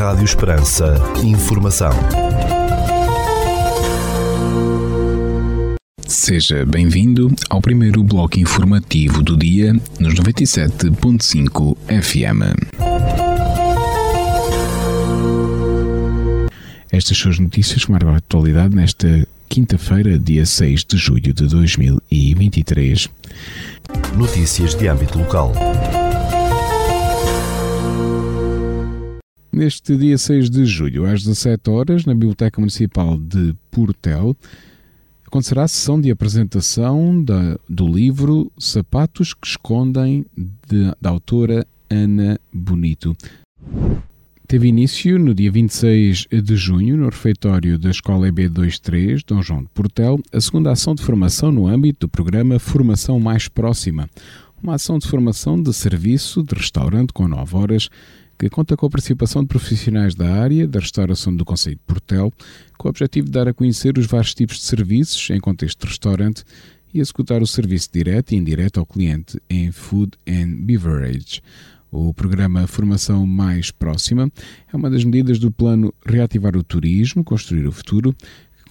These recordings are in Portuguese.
Rádio Esperança. Informação. Seja bem-vindo ao primeiro bloco informativo do dia nos 97.5 FM. Estas são as notícias que marcam a atualidade nesta quinta-feira, dia 6 de julho de 2023. Notícias de âmbito local. Neste dia 6 de julho, às 17 horas, na Biblioteca Municipal de Portel, acontecerá a sessão de apresentação da, do livro Sapatos que Escondem, de, da autora Ana Bonito. Teve início no dia 26 de junho, no refeitório da Escola EB23 Dom João de Portel, a segunda ação de formação no âmbito do programa Formação Mais Próxima, uma ação de formação de serviço de restaurante com 9 horas, que conta com a participação de profissionais da área da restauração do Conselho de Portel, com o objetivo de dar a conhecer os vários tipos de serviços em contexto de restaurante e executar o serviço direto e indireto ao cliente em Food and Beverage. O programa Formação Mais Próxima é uma das medidas do plano Reativar o Turismo, Construir o Futuro,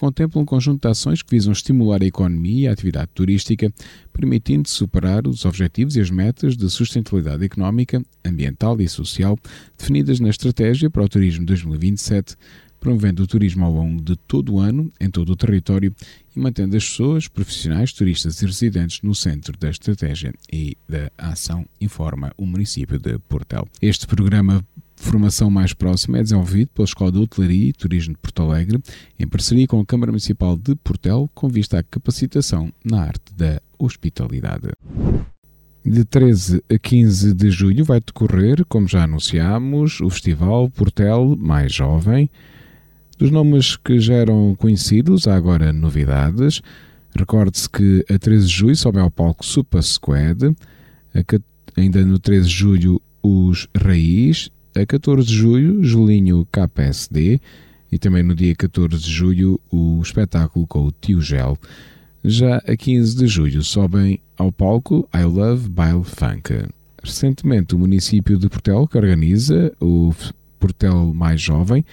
contempla um conjunto de ações que visam estimular a economia e a atividade turística, permitindo superar os objetivos e as metas de sustentabilidade económica, ambiental e social definidas na Estratégia para o Turismo 2027, promovendo o turismo ao longo de todo o ano, em todo o território, e mantendo as pessoas, profissionais, turistas e residentes no centro da estratégia e da ação, informa o município de Portel. Este programa Formação Mais Próxima é desenvolvido pela Escola de Hotelaria e Turismo de Porto Alegre, em parceria com a Câmara Municipal de Portel, com vista à capacitação na arte da hospitalidade. De 13 a 15 de julho vai decorrer, como já anunciámos, o Festival Portel Mais Jovem, dos nomes que já eram conhecidos, há agora novidades. Recorde-se que a 13 de julho sobe ao palco Super Squad, ainda no 13 de julho os Raiz, a 14 de julho Julinho KPSD e também no dia 14 de julho o espetáculo com o Tio Gel. Já a 15 de julho sobem ao palco I Love Bile Funk. Recentemente o município de Portel, que organiza o Portel Mais Jovem,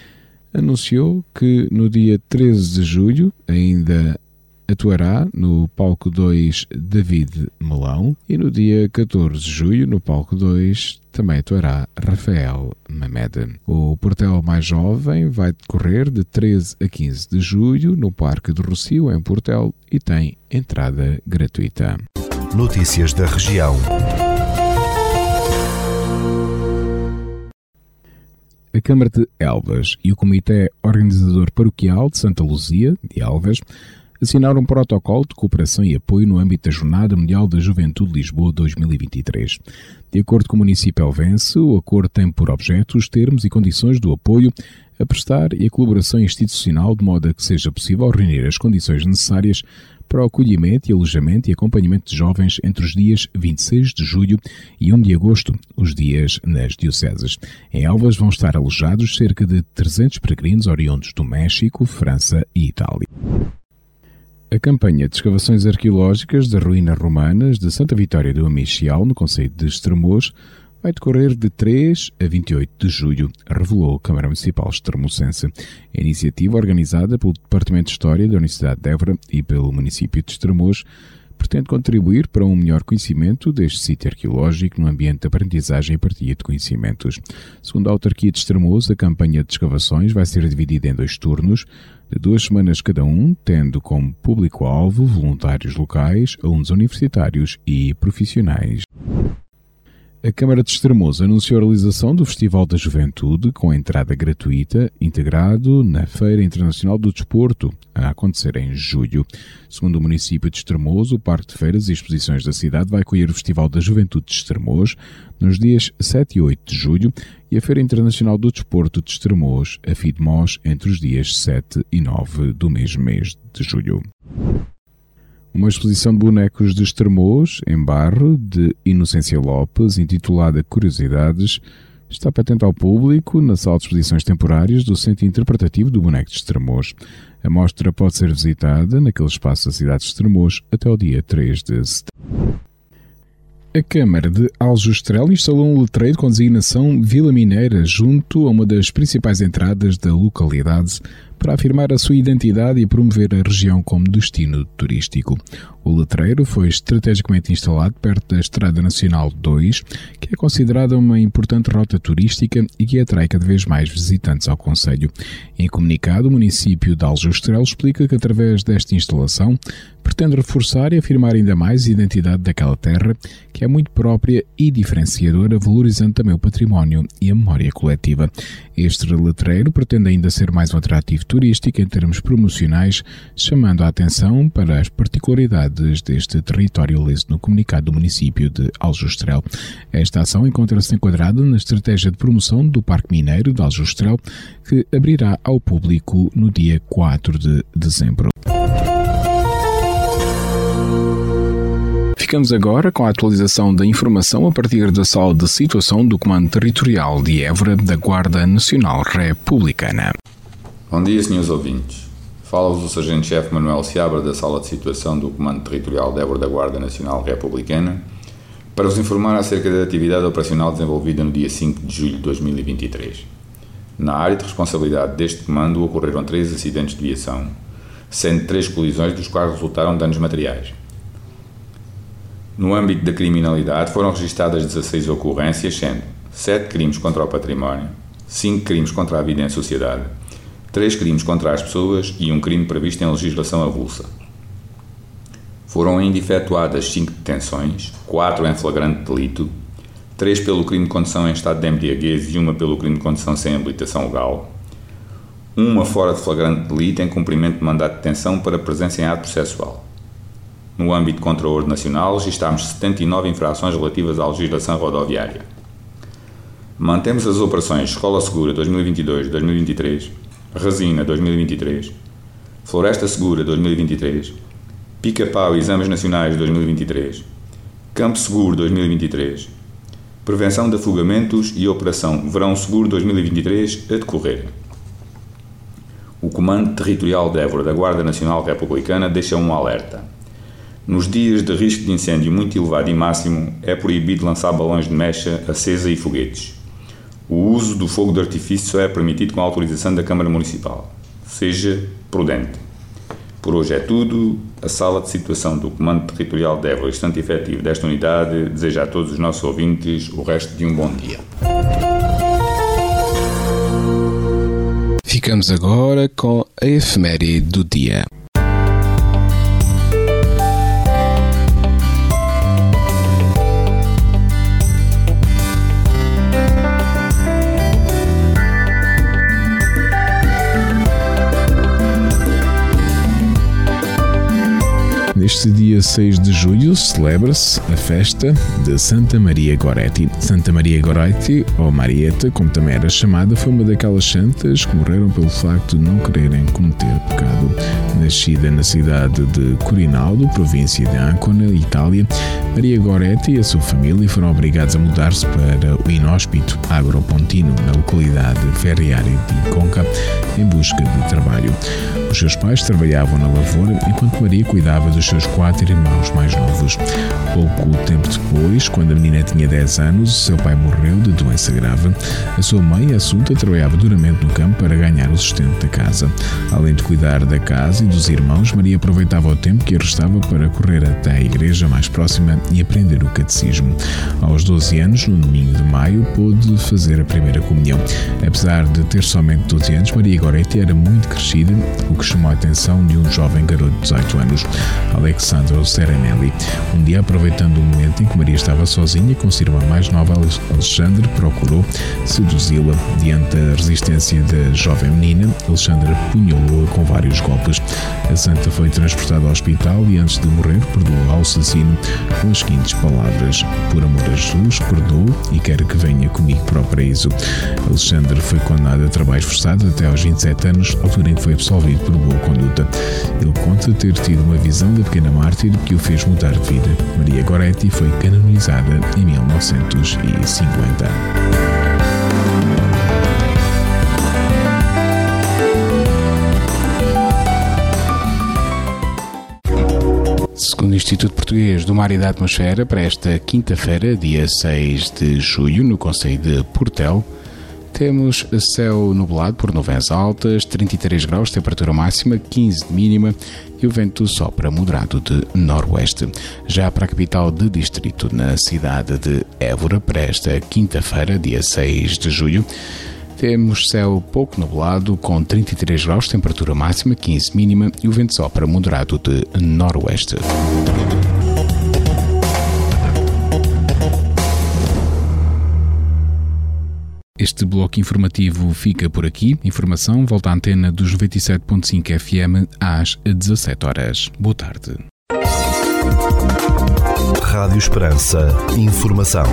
anunciou que no dia 13 de julho ainda atuará no palco 2 David Melão e no dia 14 de julho no palco 2 também atuará Rafael Mamed. O Portel Mais Jovem vai decorrer de 13 a 15 de julho no Parque do Rocio em Portel e tem entrada gratuita. Notícias da região. a Câmara de Elvas e o Comitê Organizador Paroquial de Santa Luzia, de Elvas, assinaram um protocolo de cooperação e apoio no âmbito da Jornada Mundial da Juventude Lisboa 2023. De acordo com o município elvense, o acordo tem por objeto os termos e condições do apoio a prestar e a colaboração institucional de modo a que seja possível reunir as condições necessárias para o acolhimento e alojamento e acompanhamento de jovens entre os dias 26 de julho e 1 de agosto, os dias nas dioceses. Em Elvas vão estar alojados cerca de 300 peregrinos oriundos do México, França e Itália. A campanha de escavações arqueológicas de ruínas romanas de Santa Vitória do Amichial, no Conselho de Estremoz, vai decorrer de 3 a 28 de julho, revelou a Câmara Municipal Extremocense. A iniciativa, organizada pelo Departamento de História da Universidade de Évora e pelo município de Estremoz, pretende contribuir para um melhor conhecimento deste sítio arqueológico no ambiente de aprendizagem e partilha de conhecimentos. Segundo a autarquia de Estremoz, a campanha de escavações vai ser dividida em dois turnos, de duas semanas cada um, tendo como público-alvo voluntários locais, alunos universitários e profissionais. A Câmara de Estremoz anunciou a realização do Festival da Juventude com entrada gratuita, integrado na Feira Internacional do Desporto, a acontecer em julho. Segundo o município de Estremoz, o Parque de Feiras e Exposições da cidade vai acolher o Festival da Juventude de Estremoz nos dias 7 e 8 de julho e a Feira Internacional do Desporto de Estremoz, a FIDMOS, entre os dias 7 e 9 do mesmo mês de julho. Uma exposição de bonecos de Estremoz, em barro, de Inocência Lopes, intitulada Curiosidades, está patente ao público na sala de exposições temporárias do Centro Interpretativo do Boneco de Estremoz. A mostra pode ser visitada naquele espaço da cidade de Estremoz até o dia 3 de setembro. A Câmara de Aljustrel instalou um letreiro com designação Vila Mineira junto a uma das principais entradas da localidade para afirmar a sua identidade e promover a região como destino turístico. O letreiro foi estrategicamente instalado perto da Estrada Nacional 2, que é considerada uma importante rota turística e que atrai cada vez mais visitantes ao Conselho. Em comunicado, o município de Aljustrel explica que através desta instalação pretende reforçar e afirmar ainda mais a identidade daquela terra, que é muito própria e diferenciadora, valorizando também o património e a memória coletiva. Este letreiro pretende ainda ser mais um atrativo turístico em termos promocionais, chamando a atenção para as particularidades deste território liso no comunicado do município de Aljustrel. Esta ação encontra-se enquadrada na estratégia de promoção do Parque Mineiro de Aljustrel, que abrirá ao público no dia 4 de dezembro. Ficamos agora com a atualização da informação a partir da sala de situação do Comando Territorial de Évora da Guarda Nacional Republicana. Bom dia, senhores ouvintes. Fala-vos o Sargento-Chefe Manuel Seabra da sala de situação do Comando Territorial de Évora da Guarda Nacional Republicana para vos informar acerca da atividade operacional desenvolvida no dia 5 de julho de 2023. Na área de responsabilidade deste comando ocorreram três acidentes de viação, sendo três colisões dos quais resultaram danos materiais. No âmbito da criminalidade foram registadas 16 ocorrências, sendo 7 crimes contra o património, 5 crimes contra a vida em sociedade, 3 crimes contra as pessoas e um crime previsto em legislação avulsa. Foram ainda efetuadas 5 detenções, 4 em flagrante delito, 3 pelo crime de condução em estado de embriaguez e uma pelo crime de condução sem habilitação legal, uma fora de flagrante delito em cumprimento de mandato de detenção para presença em ato processual. No âmbito contra ordem nacional, registámos 79 infrações relativas à legislação rodoviária. Mantemos as operações Escola Segura 2022-2023, Resina 2023, Floresta Segura 2023, Pica-Pau Exames Nacionais 2023, Campo Seguro 2023, Prevenção de Afogamentos e Operação Verão Seguro 2023 a decorrer. O Comando Territorial de Évora da Guarda Nacional Republicana deixa um alerta. Nos dias de risco de incêndio muito elevado e máximo, é proibido lançar balões de mecha acesa e foguetes. O uso do fogo de artifício só é permitido com a autorização da Câmara Municipal. Seja prudente. Por hoje é tudo. A sala de situação do Comando Territorial de Évora, estante efetivo desta unidade, deseja a todos os nossos ouvintes o resto de um bom dia. Ficamos agora com a efeméride do dia. Neste dia 6 de julho celebra-se a festa de Santa Maria Goretti. Santa Maria Goretti, ou Marieta, como também era chamada, foi uma daquelas santas que morreram pelo facto de não quererem cometer pecado. Nascida na cidade de Corinaldo, província de Ancona, Itália, Maria Goretti e a sua família foram obrigados a mudar-se para o inóspito Agropontino, na localidade ferroviária de Conca, em busca de trabalho. Os seus pais trabalhavam na lavoura enquanto Maria cuidava dos seus quatro irmãos mais novos. Pouco tempo depois, quando a menina tinha 10 anos, seu pai morreu de doença grave. A sua mãe, Assunta, trabalhava duramente no campo para ganhar o sustento da casa. Além de cuidar da casa e dos irmãos, Maria aproveitava o tempo que restava para correr até a igreja mais próxima e aprender o catecismo. Aos 12 anos, no domingo de maio, pôde fazer a primeira comunhão. Apesar de ter somente 12 anos, Maria Goretti era muito crescida, o que chamou a atenção de um jovem garoto de 18 anos, Alexandro Serenelli. Um dia, aproveitando o momento em que Maria estava sozinha com sua irmã mais nova, Alexandre, procurou seduzi-la. Diante da resistência da jovem menina, Alexandre punhou-a com vários golpes. A santa foi transportada ao hospital e, antes de morrer, perdoou ao assassino com as seguintes palavras: Por amor a Jesus, perdoo e quero que venha comigo para o paraíso. Alexandre foi condenado a trabalho forçado até aos 27 anos, altura em que foi absolvido por boa conduta. Ele conta ter tido uma visão da pequena mártir que o fez mudar de vida. Maria Goretti foi canonizada em 1950. Instituto Português do Mar e da Atmosfera para esta quinta-feira, dia 6 de julho, no Conselho de Portel. Temos céu nublado por nuvens altas, 33 graus, temperatura máxima, 15 de mínima e o vento sopra moderado de noroeste. Já para a capital de distrito, na cidade de Évora, para esta quinta-feira, dia 6 de julho, temos céu pouco nublado, com 33 graus, temperatura máxima, 15 mínima e o vento sopra moderado de noroeste. Este bloco informativo fica por aqui. Informação volta à antena dos 97.5 FM às 17 horas. Boa tarde. Rádio Esperança. Informação.